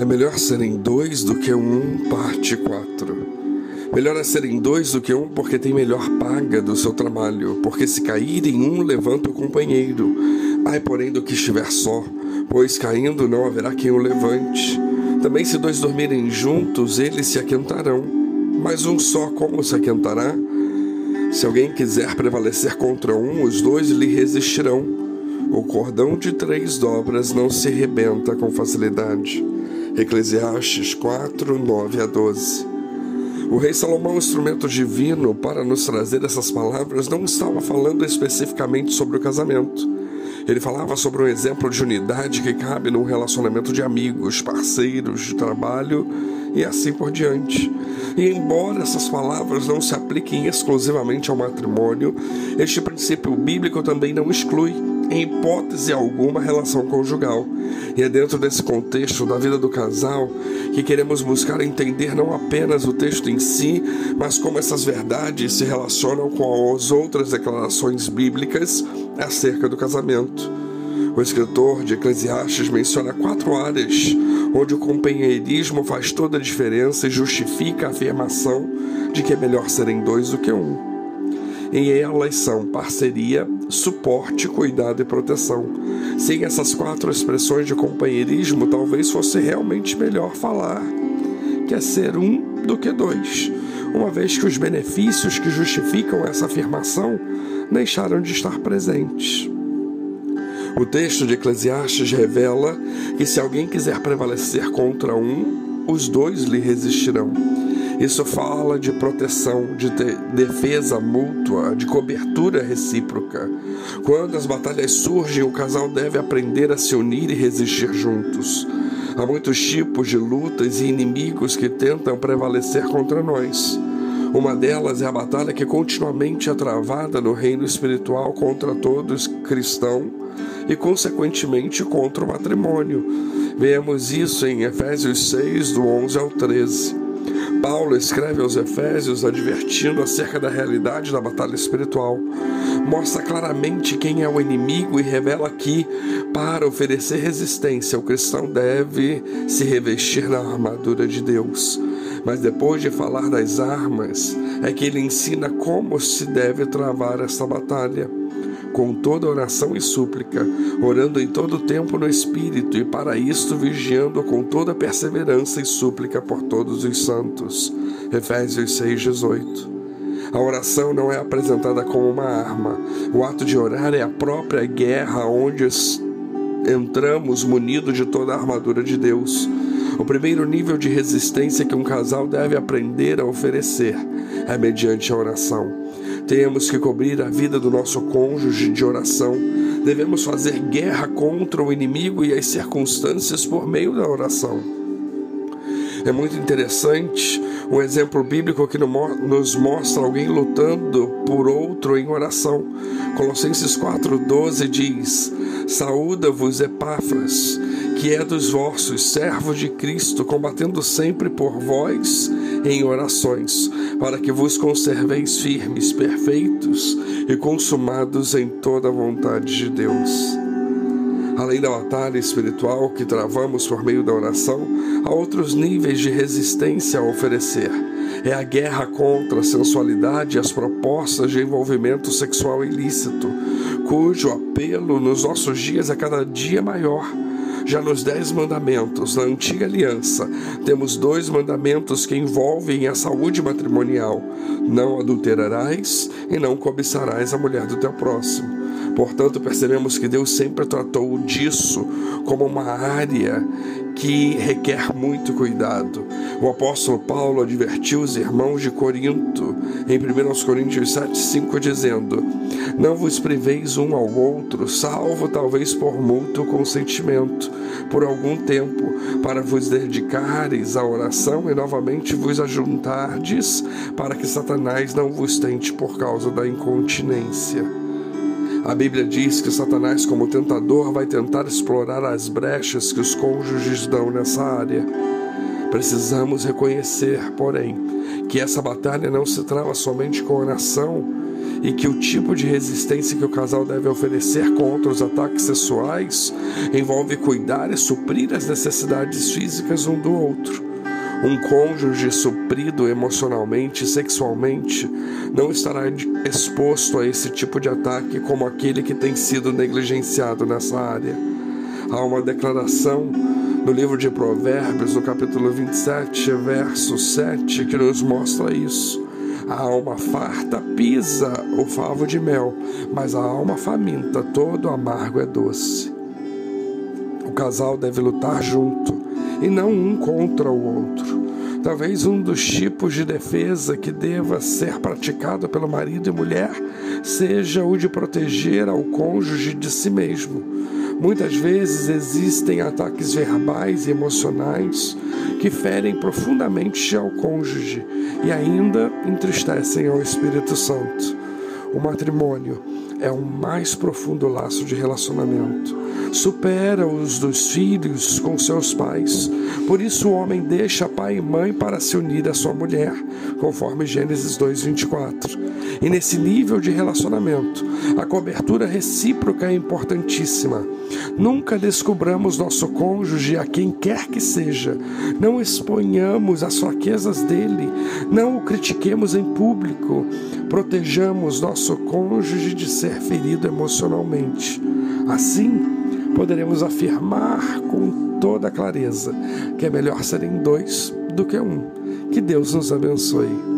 É melhor serem dois do que um, parte 4. Melhor é serem dois do que um, porque tem melhor paga do seu trabalho. Porque se caírem um, levanta o companheiro. Ai, porém, do que estiver só, pois caindo não haverá quem o levante. Também, se dois dormirem juntos, eles se aquentarão. Mas um só, como se aquentará? Se alguém quiser prevalecer contra um, os dois lhe resistirão. O cordão de três dobras não se rebenta com facilidade. Eclesiastes 4, 9 a 12. O rei Salomão, instrumento divino para nos trazer essas palavras, não estava falando especificamente sobre o casamento. Ele falava sobre um exemplo de unidade que cabe num relacionamento de amigos, parceiros de trabalho e assim por diante. E embora essas palavras não se apliquem exclusivamente ao matrimônio, este princípio bíblico também não exclui em hipótese alguma, relação conjugal. E é dentro desse contexto da vida do casal que queremos buscar entender não apenas o texto em si, mas como essas verdades se relacionam com as outras declarações bíblicas acerca do casamento. O escritor de Eclesiastes menciona quatro áreas onde o companheirismo faz toda a diferença e justifica a afirmação de que é melhor serem dois do que um. E elas são parceria, suporte, cuidado e proteção. Sem essas quatro expressões de companheirismo, talvez fosse realmente melhor falar que é ser um do que dois, uma vez que os benefícios que justificam essa afirmação deixaram de estar presentes. O texto de Eclesiastes revela que se alguém quiser prevalecer contra um, os dois lhe resistirão. Isso fala de proteção, de defesa mútua, de cobertura recíproca. Quando as batalhas surgem, o casal deve aprender a se unir e resistir juntos. Há muitos tipos de lutas e inimigos que tentam prevalecer contra nós. Uma delas é a batalha que continuamente é travada no reino espiritual contra todos cristão e, consequentemente, contra o matrimônio. Vemos isso em Efésios 6, do 11 ao 13. Paulo escreve aos Efésios advertindo acerca da realidade da batalha espiritual. Mostra claramente quem é o inimigo e revela que, para oferecer resistência, o cristão deve se revestir na armadura de Deus. Mas depois de falar das armas, é que ele ensina como se deve travar esta batalha com toda oração e súplica, orando em todo tempo no Espírito, e para isto vigiando com toda perseverança e súplica por todos os santos. Efésios 6,18. A oração não é apresentada como uma arma. O ato de orar é a própria guerra onde entramos munido de toda a armadura de Deus. O primeiro nível de resistência que um casal deve aprender a oferecer é mediante a oração. Temos que cobrir a vida do nosso cônjuge de oração. Devemos fazer guerra contra o inimigo e as circunstâncias por meio da oração. É muito interessante um exemplo bíblico que nos mostra alguém lutando por outro em oração. Colossenses 4,12 diz: Saúda-vos, Epáfras, que é dos vossos, servos de Cristo, combatendo sempre por vós em orações, para que vos conserveis firmes, perfeitos e consumados em toda a vontade de Deus. Além da batalha espiritual que travamos por meio da oração, há outros níveis de resistência a oferecer. É a guerra contra a sensualidade e as propostas de envolvimento sexual ilícito, cujo apelo nos nossos dias é cada dia maior já nos Dez Mandamentos, na Antiga Aliança, temos dois mandamentos que envolvem a saúde matrimonial: não adulterarás e não cobiçarás a mulher do teu próximo. Portanto, percebemos que Deus sempre tratou disso como uma área que requer muito cuidado. O apóstolo Paulo advertiu os irmãos de Corinto, em 1 Coríntios 7, 5, dizendo: Não vos priveis um ao outro, salvo talvez por mútuo consentimento, por algum tempo, para vos dedicares à oração e novamente vos ajuntardes, para que Satanás não vos tente por causa da incontinência. A Bíblia diz que Satanás, como tentador, vai tentar explorar as brechas que os cônjuges dão nessa área. Precisamos reconhecer, porém, que essa batalha não se trava somente com oração e que o tipo de resistência que o casal deve oferecer contra os ataques sexuais envolve cuidar e suprir as necessidades físicas um do outro. Um cônjuge suprido emocionalmente e sexualmente não estará exposto a esse tipo de ataque como aquele que tem sido negligenciado nessa área. Há uma declaração no livro de Provérbios, no capítulo 27, verso 7, que nos mostra isso. A alma farta pisa o favo de mel, mas a alma faminta todo amargo é doce. O casal deve lutar junto e não um contra o outro. Talvez um dos tipos de defesa que deva ser praticado pelo marido e mulher seja o de proteger ao cônjuge de si mesmo. Muitas vezes existem ataques verbais e emocionais que ferem profundamente ao cônjuge e ainda entristecem ao Espírito Santo. O matrimônio é o mais profundo laço de relacionamento. Supera os dos filhos com seus pais. Por isso o homem deixa pai e mãe para se unir à sua mulher, conforme Gênesis 2:24. E nesse nível de relacionamento, a cobertura recíproca é importantíssima. Nunca descobramos nosso cônjuge a quem quer que seja. Não exponhamos as fraquezas dele. Não o critiquemos em público. Protejamos nosso cônjuge de ser ferido emocionalmente. Assim, poderemos afirmar com toda clareza que é melhor serem dois do que um. Que Deus nos abençoe.